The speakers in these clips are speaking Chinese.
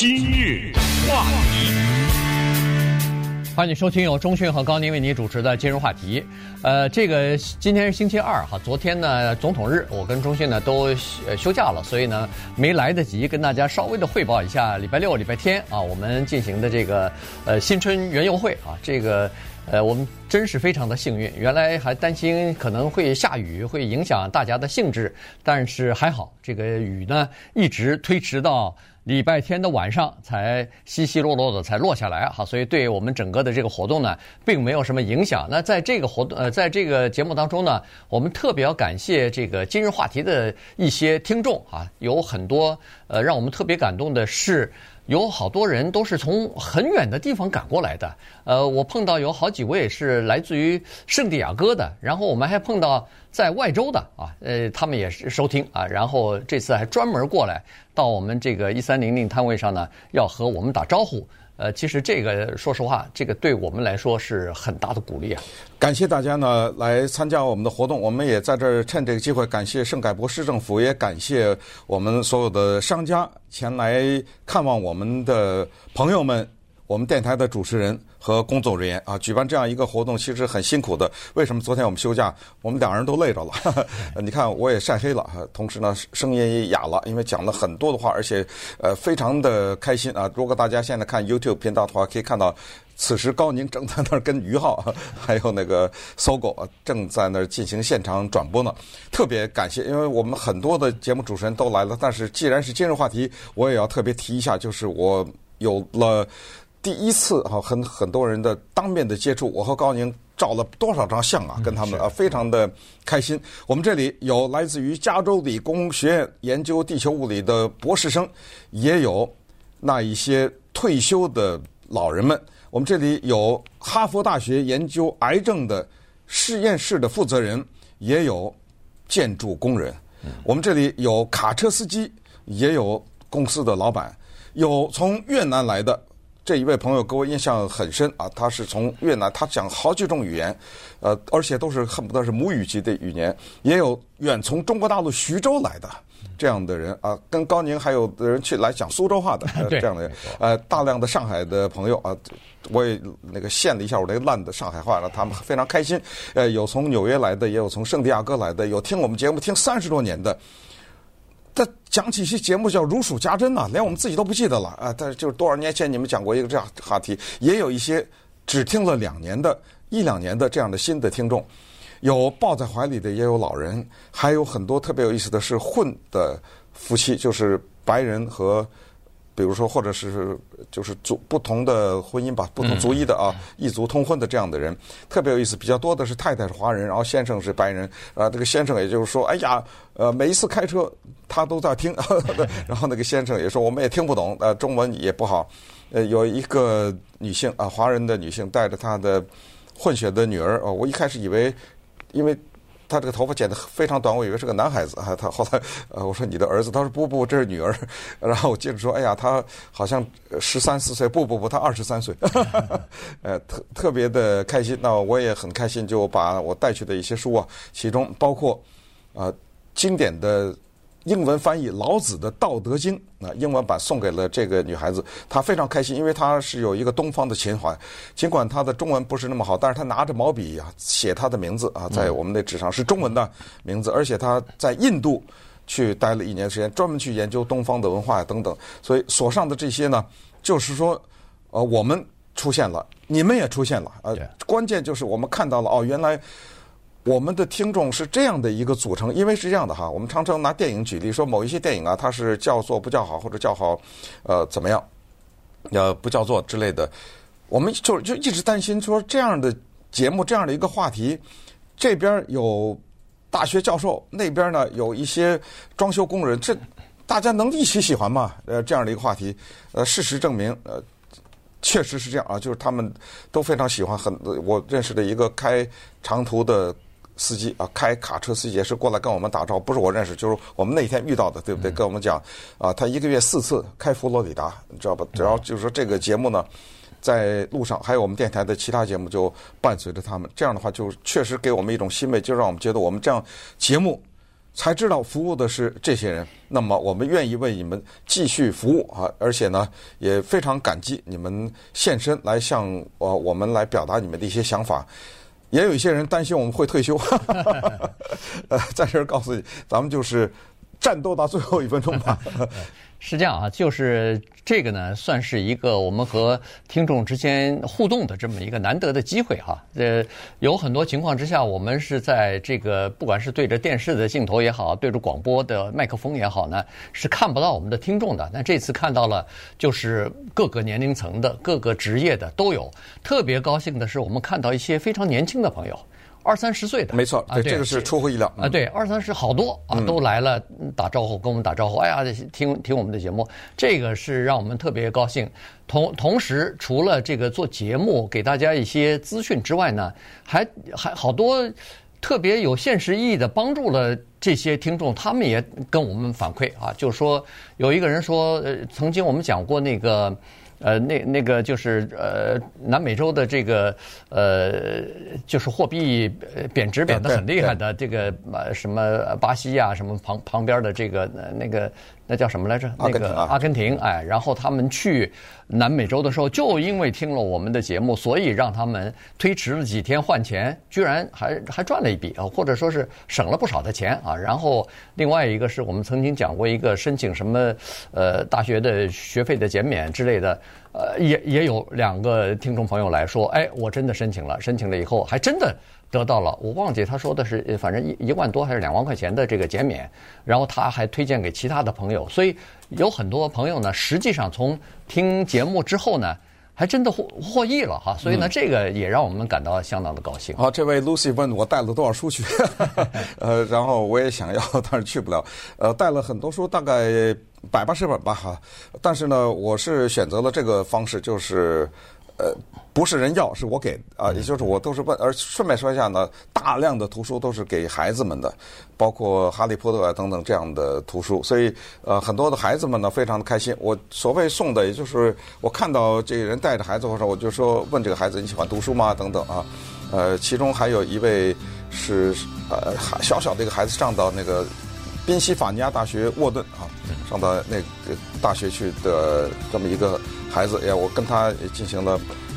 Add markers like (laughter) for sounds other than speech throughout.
今日话题，欢迎收听由钟讯和高宁为你主持的今日话题。呃，这个今天是星期二哈，昨天呢总统日，我跟钟讯呢都休假了，所以呢没来得及跟大家稍微的汇报一下礼拜六、礼拜天啊我们进行的这个呃新春园游会啊这个。呃，我们真是非常的幸运。原来还担心可能会下雨，会影响大家的兴致，但是还好，这个雨呢一直推迟到礼拜天的晚上才稀稀落落的才落下来哈，所以对我们整个的这个活动呢，并没有什么影响。那在这个活动呃，在这个节目当中呢，我们特别要感谢这个今日话题的一些听众啊，有很多呃让我们特别感动的是。有好多人都是从很远的地方赶过来的，呃，我碰到有好几位是来自于圣地亚哥的，然后我们还碰到在外州的啊，呃，他们也是收听啊，然后这次还专门过来到我们这个一三零零摊位上呢，要和我们打招呼。呃，其实这个说实话，这个对我们来说是很大的鼓励啊！感谢大家呢来参加我们的活动，我们也在这儿趁这个机会感谢圣盖博市政府，也感谢我们所有的商家前来看望我们的朋友们。我们电台的主持人和工作人员啊，举办这样一个活动其实很辛苦的。为什么昨天我们休假？我们两人都累着了。(laughs) 你看，我也晒黑了，同时呢，声音也哑了，因为讲了很多的话，而且呃，非常的开心啊。如果大家现在看 YouTube 频道的话，可以看到，此时高宁正在那儿跟于浩 (laughs) 还有那个搜狗正在那儿进行现场转播呢。特别感谢，因为我们很多的节目主持人都来了，但是既然是今日话题，我也要特别提一下，就是我有了。第一次哈，很很多人的当面的接触，我和高宁照了多少张相啊，跟他们啊，非常的开心。我们这里有来自于加州理工学院研究地球物理的博士生，也有那一些退休的老人们。我们这里有哈佛大学研究癌症的实验室的负责人，也有建筑工人。我们这里有卡车司机，也有公司的老板，有从越南来的。这一位朋友给我印象很深啊，他是从越南，他讲好几种语言，呃，而且都是恨不得是母语级的语言。也有远从中国大陆徐州来的这样的人啊，跟高宁还有的人去来讲苏州话的这样的人，呃，大量的上海的朋友啊，我也那个献了一下我那个烂的上海话，让他们非常开心。呃，有从纽约来的，也有从圣地亚哥来的，有听我们节目听三十多年的。他讲起一些节目叫如数家珍呐，连我们自己都不记得了啊！但是就是多少年前你们讲过一个这样话题，也有一些只听了两年的、一两年的这样的新的听众，有抱在怀里的，也有老人，还有很多特别有意思的是混的夫妻，就是白人和。比如说，或者是就是族不同的婚姻吧，不同族裔的啊，异族通婚的这样的人，特别有意思。比较多的是太太是华人，然后先生是白人。啊，这个先生也就是说，哎呀，呃，每一次开车他都在听，(laughs) 然后那个先生也说，我们也听不懂，呃，中文也不好。呃，有一个女性啊，华人的女性带着她的混血的女儿，哦，我一开始以为，因为。他这个头发剪得非常短，我以为是个男孩子啊。他后来，呃，我说你的儿子，他说不不，这是女儿。然后我接着说，哎呀，他好像 (laughs) 十三四岁，不不不，他二十三岁。(laughs) 呃，特特别的开心。那我也很开心，就把我带去的一些书啊，其中包括啊、呃、经典的。英文翻译老子的《道德经》，啊英文版送给了这个女孩子，她非常开心，因为她是有一个东方的情怀。尽管她的中文不是那么好，但是她拿着毛笔呀写她的名字啊，在我们的纸上是中文的名字，而且她在印度去待了一年时间，专门去研究东方的文化呀等等。所以所上的这些呢，就是说，呃，我们出现了，你们也出现了，呃，关键就是我们看到了哦，原来。我们的听众是这样的一个组成，因为是这样的哈，我们常常拿电影举例，说某一些电影啊，它是叫做不叫好，或者叫好，呃，怎么样，呃，不叫做之类的，我们就就一直担心说这样的节目，这样的一个话题，这边有大学教授，那边呢有一些装修工人，这大家能一起喜欢吗？呃，这样的一个话题，呃，事实证明，呃。确实是这样啊，就是他们都非常喜欢。很，我认识的一个开长途的司机啊，开卡车司机也是过来跟我们打招呼，不是我认识，就是我们那天遇到的，对不对？跟我们讲啊，他一个月四次开佛罗里达，你知道吧？只要就是说这个节目呢，在路上，还有我们电台的其他节目就伴随着他们。这样的话，就确实给我们一种欣慰，就让我们觉得我们这样节目才知道服务的是这些人。那么我们愿意为你们继续服务啊，而且呢也非常感激你们现身来向呃我们来表达你们的一些想法。也有一些人担心我们会退休，(laughs) (laughs) 呃，在这儿告诉你，咱们就是战斗到最后一分钟吧。(laughs) 是这样啊，就是这个呢，算是一个我们和听众之间互动的这么一个难得的机会哈。呃，有很多情况之下，我们是在这个不管是对着电视的镜头也好，对着广播的麦克风也好呢，是看不到我们的听众的。那这次看到了，就是各个年龄层的、各个职业的都有。特别高兴的是，我们看到一些非常年轻的朋友。二三十岁的，没错，对，这个是出乎意料啊！对，二三十好多啊，都来了打招呼，跟我们打招呼。哎呀，听听我们的节目，这个是让我们特别高兴。同同时，除了这个做节目给大家一些资讯之外呢，还还好多特别有现实意义的帮助了这些听众。他们也跟我们反馈啊，就是说有一个人说，呃，曾经我们讲过那个。呃，那那个就是呃，南美洲的这个呃，就是货币贬值贬得很厉害的这个呃什么巴西呀、啊，什么旁旁边的这个那个。那叫什么来着？那个阿根廷，哎，然后他们去南美洲的时候，就因为听了我们的节目，所以让他们推迟了几天换钱，居然还还赚了一笔啊，或者说是省了不少的钱啊。然后另外一个是我们曾经讲过一个申请什么呃大学的学费的减免之类的，呃，也也有两个听众朋友来说，哎，我真的申请了，申请了以后还真的。得到了，我忘记他说的是，反正一一万多还是两万块钱的这个减免，然后他还推荐给其他的朋友，所以有很多朋友呢，实际上从听节目之后呢，还真的获获益了哈，所以呢，这个也让我们感到相当的高兴。好，这位 Lucy 问我带了多少书去，(laughs) 呃，然后我也想要，但是去不了，呃，带了很多书，大概百八十本吧哈，但是呢，我是选择了这个方式，就是。呃，不是人要，是我给啊，也就是我都是问。而顺便说一下呢，大量的图书都是给孩子们的，包括《哈利波特》啊等等这样的图书。所以呃，很多的孩子们呢，非常的开心。我所谓送的，也就是我看到这个人带着孩子，或者我就说问这个孩子你喜欢读书吗？等等啊。呃，其中还有一位是呃小小的一个孩子上到那个宾夕法尼亚大学沃顿啊，上到那个大学去的这么一个。孩子，哎，我跟他也进行了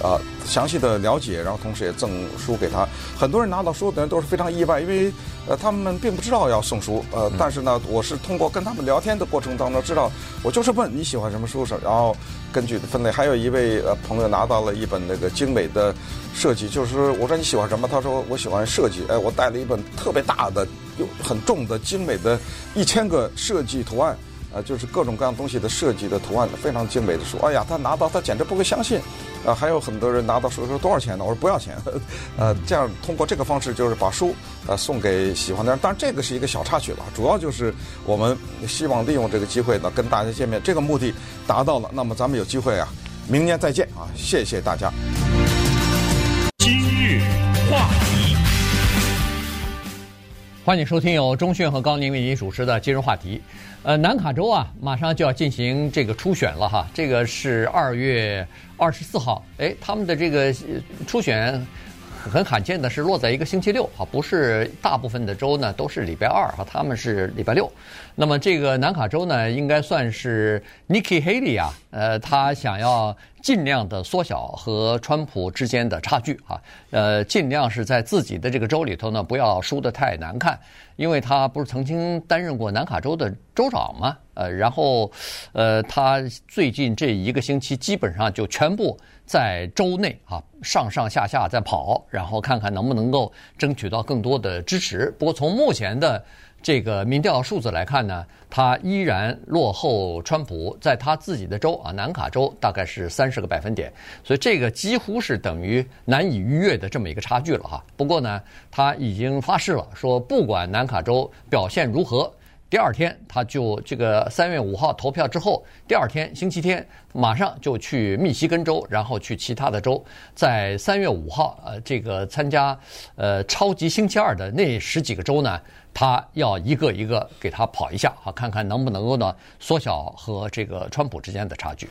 啊、呃、详细的了解，然后同时也赠书给他。很多人拿到书的人都是非常意外，因为呃他们并不知道要送书，呃，但是呢，我是通过跟他们聊天的过程当中知道，我就是问你喜欢什么书，然后根据分类。还有一位呃朋友拿到了一本那个精美的设计，就是我说你喜欢什么？他说我喜欢设计。哎，我带了一本特别大的、又很重的精美的一千个设计图案。呃，就是各种各样东西的设计的图案非常精美的书。哎呀，他拿到他简直不会相信。啊，还有很多人拿到书说多少钱呢？我说不要钱。呃，(laughs) 这样通过这个方式就是把书呃送给喜欢的人。当然这个是一个小插曲了，主要就是我们希望利用这个机会呢跟大家见面，这个目的达到了。那么咱们有机会啊，明年再见啊！谢谢大家。欢迎收听由中讯和高宁为您主持的今日话题。呃，南卡州啊，马上就要进行这个初选了哈，这个是二月二十四号，哎，他们的这个初选很罕见的是落在一个星期六哈，不是大部分的州呢都是礼拜二哈，他们是礼拜六。那么这个南卡州呢，应该算是 Nikki Haley 啊，呃，他想要尽量的缩小和川普之间的差距啊，呃，尽量是在自己的这个州里头呢，不要输得太难看。因为他不是曾经担任过南卡州的州长吗？呃，然后，呃，他最近这一个星期基本上就全部在州内啊上上下下在跑，然后看看能不能够争取到更多的支持。不过从目前的这个民调数字来看呢，他依然落后川普，在他自己的州啊南卡州大概是三十个百分点，所以这个几乎是等于难以逾越的这么一个差距了哈。不过呢，他已经发誓了，说不管南卡州表现如何，第二天他就这个三月五号投票之后，第二天星期天马上就去密西根州，然后去其他的州，在三月五号呃这个参加呃超级星期二的那十几个州呢。他要一个一个给他跑一下啊，看看能不能够呢缩小和这个川普之间的差距。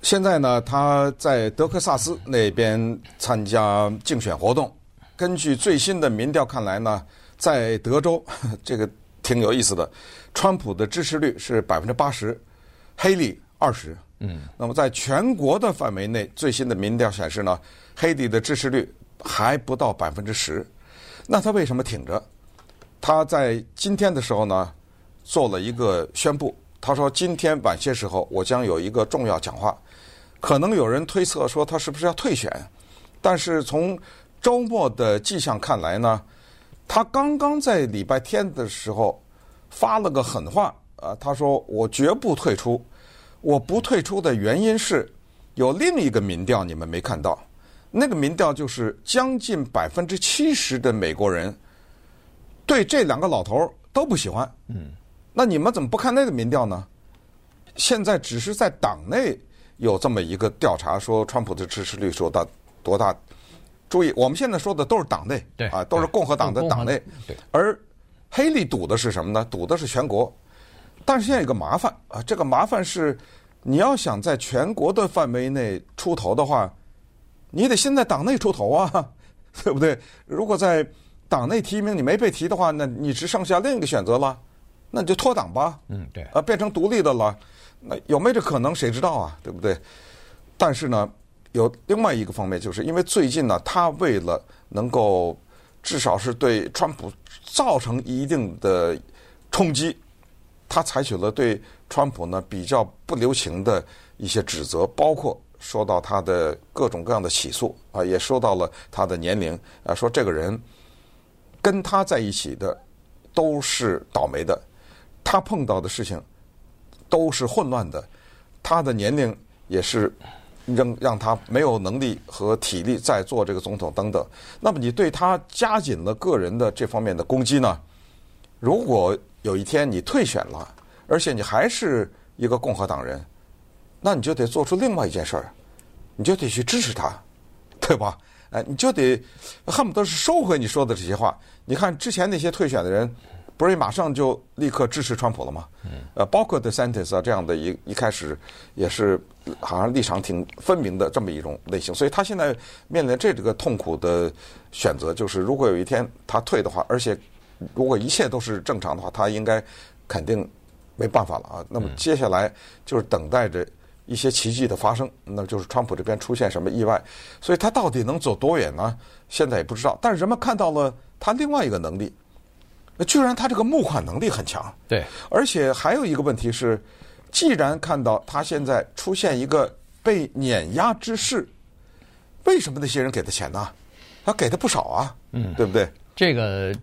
现在呢，他在德克萨斯那边参加竞选活动。根据最新的民调看来呢，在德州 (laughs) 这个挺有意思的。川普的支持率是百分之八十，黑利二十。嗯，那么在全国的范围内，最新的民调显示呢，黑利的支持率还不到百分之十。那他为什么挺着？他在今天的时候呢，做了一个宣布。他说：“今天晚些时候，我将有一个重要讲话。可能有人推测说他是不是要退选，但是从周末的迹象看来呢，他刚刚在礼拜天的时候发了个狠话啊，他说：‘我绝不退出。我不退出的原因是有另一个民调你们没看到，那个民调就是将近百分之七十的美国人对这两个老头都不喜欢。’嗯。”那你们怎么不看那个民调呢？现在只是在党内有这么一个调查，说川普的支持率说到多大？注意，我们现在说的都是党内，对啊，都是共和党的党内。对，而黑利赌的是什么呢？赌的是全国。但是现在有个麻烦啊，这个麻烦是，你要想在全国的范围内出头的话，你得先在党内出头啊，(laughs) 对不对？如果在党内提名你没被提的话，那你只剩下另一个选择了。那你就脱党吧，嗯，对，啊，变成独立的了，那有没有这可能？谁知道啊，对不对？但是呢，有另外一个方面，就是因为最近呢，他为了能够至少是对川普造成一定的冲击，他采取了对川普呢比较不留情的一些指责，包括说到他的各种各样的起诉啊，也说到了他的年龄啊，说这个人跟他在一起的都是倒霉的。他碰到的事情都是混乱的，他的年龄也是让让他没有能力和体力再做这个总统等等。那么你对他加紧了个人的这方面的攻击呢？如果有一天你退选了，而且你还是一个共和党人，那你就得做出另外一件事儿，你就得去支持他，(laughs) 对吧？哎，你就得恨不得是收回你说的这些话。你看之前那些退选的人。不是马上就立刻支持川普了吗？呃，包括 DeSantis 啊这样的一一开始也是好像立场挺分明的这么一种类型，所以他现在面临这个痛苦的选择，就是如果有一天他退的话，而且如果一切都是正常的话，他应该肯定没办法了啊。那么接下来就是等待着一些奇迹的发生，那就是川普这边出现什么意外，所以他到底能走多远呢？现在也不知道。但是人们看到了他另外一个能力。居然他这个募款能力很强，对，而且还有一个问题是，既然看到他现在出现一个被碾压之势，为什么那些人给他钱呢？他给的不少啊，嗯，对不对？这个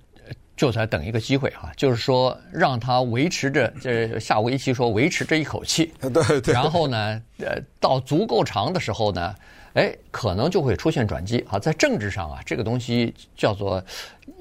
就在等一个机会啊，就是说让他维持着，这下围棋说维持这一口气，(laughs) 对对，然后呢，呃，到足够长的时候呢。哎，可能就会出现转机啊！在政治上啊，这个东西叫做，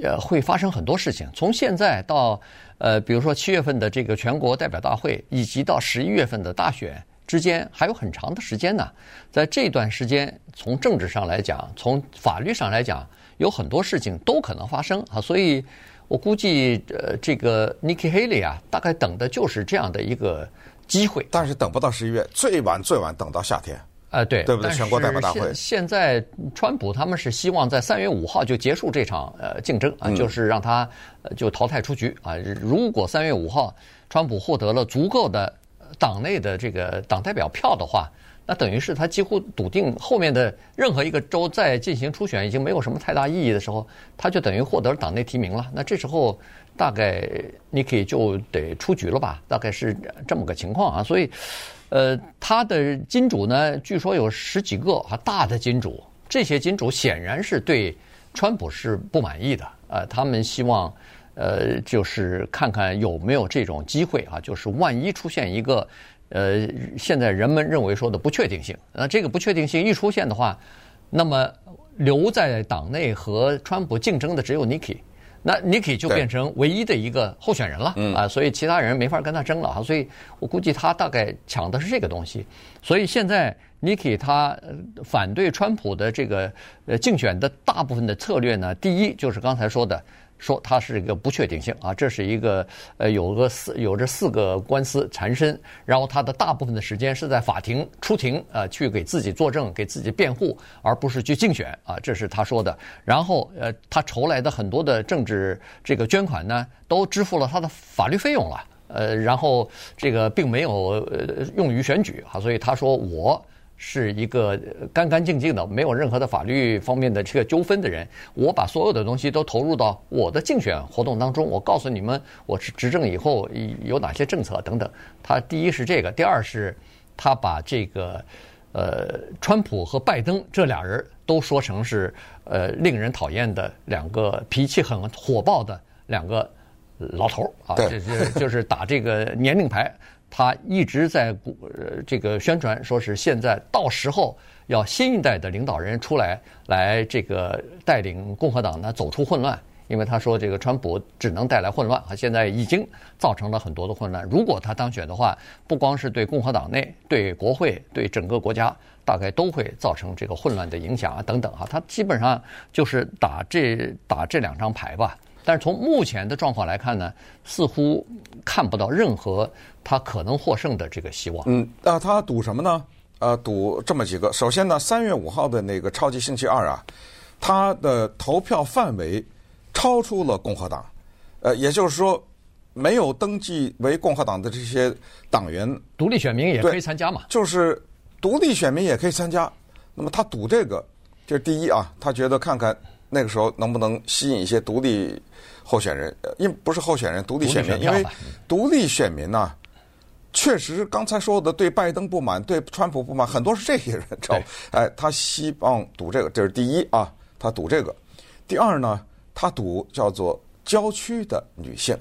呃，会发生很多事情。从现在到呃，比如说七月份的这个全国代表大会，以及到十一月份的大选之间，还有很长的时间呢。在这段时间，从政治上来讲，从法律上来讲，有很多事情都可能发生啊。所以我估计，呃，这个 Nikki Haley 啊，大概等的就是这样的一个机会。但是等不到十一月，最晚最晚等到夏天。呃，对，对不对？全国代表大会。现现在，川普他们是希望在三月五号就结束这场呃竞争啊，就是让他就淘汰出局啊。如果三月五号川普获得了足够的党内的这个党代表票的话，那等于是他几乎笃定后面的任何一个州再进行初选已经没有什么太大意义的时候，他就等于获得了党内提名了。那这时候大概你可以就得出局了吧？大概是这么个情况啊，所以。呃，他的金主呢，据说有十几个啊，大的金主，这些金主显然是对川普是不满意的，呃，他们希望，呃，就是看看有没有这种机会啊，就是万一出现一个，呃，现在人们认为说的不确定性，那这个不确定性一出现的话，那么留在党内和川普竞争的只有 Nikki。那 Nikki 就变成唯一的一个候选人了啊，所以其他人没法跟他争了啊，所以我估计他大概抢的是这个东西。所以现在 Nikki 他反对川普的这个呃竞选的大部分的策略呢，第一就是刚才说的，说它是一个不确定性啊，这是一个呃有个四有着四个官司缠身，然后他的大部分的时间是在法庭出庭啊，去给自己作证、给自己辩护，而不是去竞选啊，这是他说的。然后呃，他筹来的很多的政治这个捐款呢，都支付了他的法律费用了，呃，然后这个并没有呃用于选举啊，所以他说我。是一个干干净净的，没有任何的法律方面的这个纠纷的人。我把所有的东西都投入到我的竞选活动当中。我告诉你们，我是执政以后有哪些政策等等。他第一是这个，第二是，他把这个呃，川普和拜登这俩人都说成是呃令人讨厌的两个脾气很火爆的两个老头儿啊，这这就是打这个年龄牌。他一直在呃这个宣传，说是现在到时候要新一代的领导人出来，来这个带领共和党呢走出混乱。因为他说这个川普只能带来混乱啊，现在已经造成了很多的混乱。如果他当选的话，不光是对共和党内、对国会、对整个国家，大概都会造成这个混乱的影响啊等等啊。他基本上就是打这打这两张牌吧。但是从目前的状况来看呢，似乎看不到任何他可能获胜的这个希望。嗯，那他赌什么呢？呃，赌这么几个。首先呢，三月五号的那个超级星期二啊，他的投票范围超出了共和党。呃，也就是说，没有登记为共和党的这些党员，独立选民也可以参加嘛？就是独立选民也可以参加。那么他赌这个，这是第一啊，他觉得看看。那个时候能不能吸引一些独立候选人？因不是候选人，独立选民，因为独立选民呢、啊，确实刚才说的对拜登不满，对川普不满，很多是这些人，知道？哎，他希望赌这个，这是第一啊，他赌这个。第二呢，他赌叫做郊区的女性，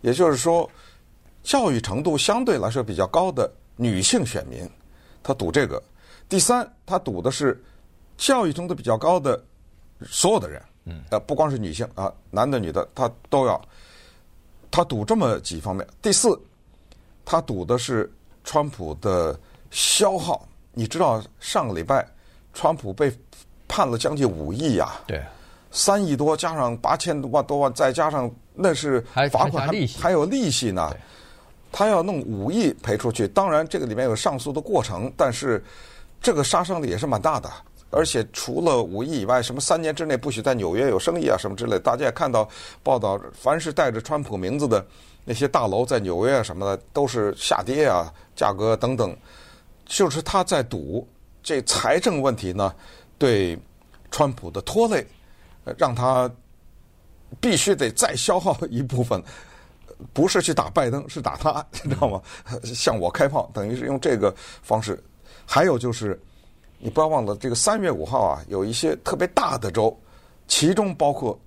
也就是说，教育程度相对来说比较高的女性选民，他赌这个。第三，他赌的是教育程度比较高的。所有的人，嗯呃，不光是女性啊，男的女的，他都要，他赌这么几方面。第四，他赌的是川普的消耗。你知道上个礼拜，川普被判了将近五亿呀，对，三亿多加上八千多万多万，再加上那是罚款，还还有利息呢，他要弄五亿赔出去。当然，这个里面有上诉的过程，但是这个杀伤力也是蛮大的。而且除了五亿以外，什么三年之内不许在纽约有生意啊，什么之类，大家也看到报道，凡是带着川普名字的那些大楼在纽约啊什么的都是下跌啊，价格等等，就是他在赌这财政问题呢，对川普的拖累，让他必须得再消耗一部分，不是去打拜登，是打他，你知道吗？(laughs) 向我开炮，等于是用这个方式。还有就是。你不要忘了，这个三月五号啊，有一些特别大的州，其中包括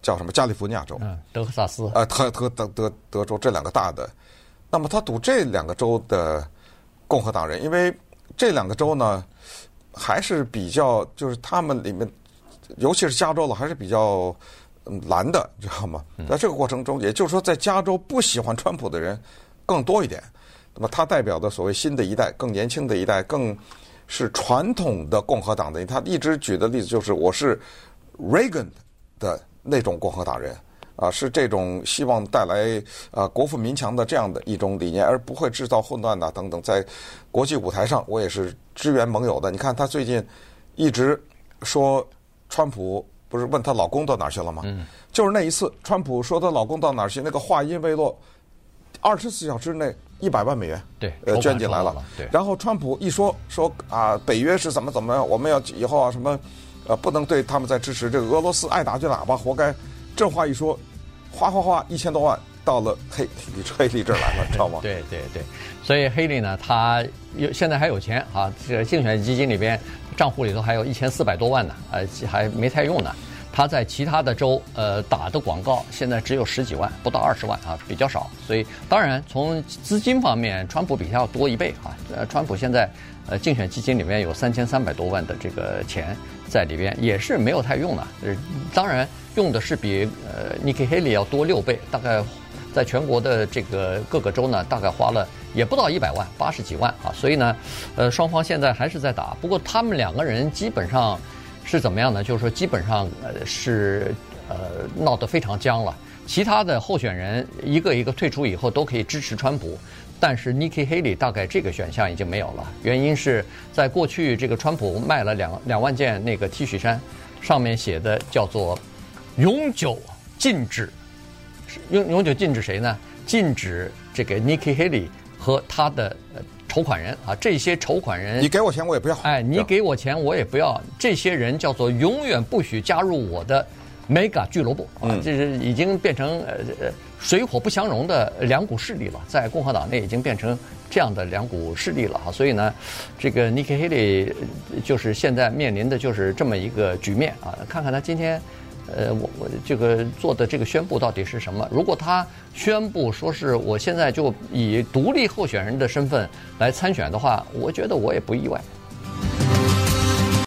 叫什么加利福尼亚州，嗯，德克萨斯，呃，德德德德德州这两个大的。那么他赌这两个州的共和党人，因为这两个州呢还是比较，就是他们里面，尤其是加州了，还是比较蓝的，知道吗？在这个过程中，也就是说，在加州不喜欢川普的人更多一点。那么他代表的所谓新的一代，更年轻的一代，更。是传统的共和党的，他一直举的例子就是我是 Reagan 的那种共和党人啊，是这种希望带来啊国富民强的这样的一种理念，而不会制造混乱呐等等。在国际舞台上，我也是支援盟友的。你看他最近一直说，川普不是问她老公到哪儿去了吗？嗯，就是那一次，川普说她老公到哪儿去，那个话音未落，二十四小时内。一百万美元，对，呃，捐进来了。对，然后川普一说说啊，北约是怎么怎么样，我们要以后啊什么，呃，不能对他们再支持这个俄罗斯，爱打就打吧，活该。这话一说，哗哗哗，一千多万到了黑 (laughs) 黑利这儿来了，知道吗？对对对，所以黑利呢，他有现在还有钱啊，这个竞选基金里边账户里头还有一千四百多万呢，呃，还没太用呢。他在其他的州，呃，打的广告现在只有十几万，不到二十万啊，比较少。所以，当然从资金方面，川普比他要多一倍啊。呃，川普现在，呃，竞选基金里面有三千三百多万的这个钱在里边，也是没有太用的。呃，当然用的是比呃 Nikki Haley 要多六倍，大概在全国的这个各个州呢，大概花了也不到一百万，八十几万啊。所以呢，呃，双方现在还是在打，不过他们两个人基本上。是怎么样呢？就是说，基本上呃是呃闹得非常僵了。其他的候选人一个一个退出以后，都可以支持川普，但是 Nikki Haley 大概这个选项已经没有了。原因是在过去，这个川普卖了两两万件那个 T 恤衫，上面写的叫做“永久禁止”，永永久禁止谁呢？禁止这个 Nikki Haley 和他的筹款人啊，这些筹款人，你给我钱我也不要。哎，你给我钱我也不要。这些人叫做永远不许加入我的。Mega 俱乐部啊，这是已经变成呃呃水火不相容的两股势力了，在共和党内已经变成这样的两股势力了啊，所以呢，这个 Nikki Haley 就是现在面临的就是这么一个局面啊，看看他今天，呃，我我这个做的这个宣布到底是什么？如果他宣布说是我现在就以独立候选人的身份来参选的话，我觉得我也不意外。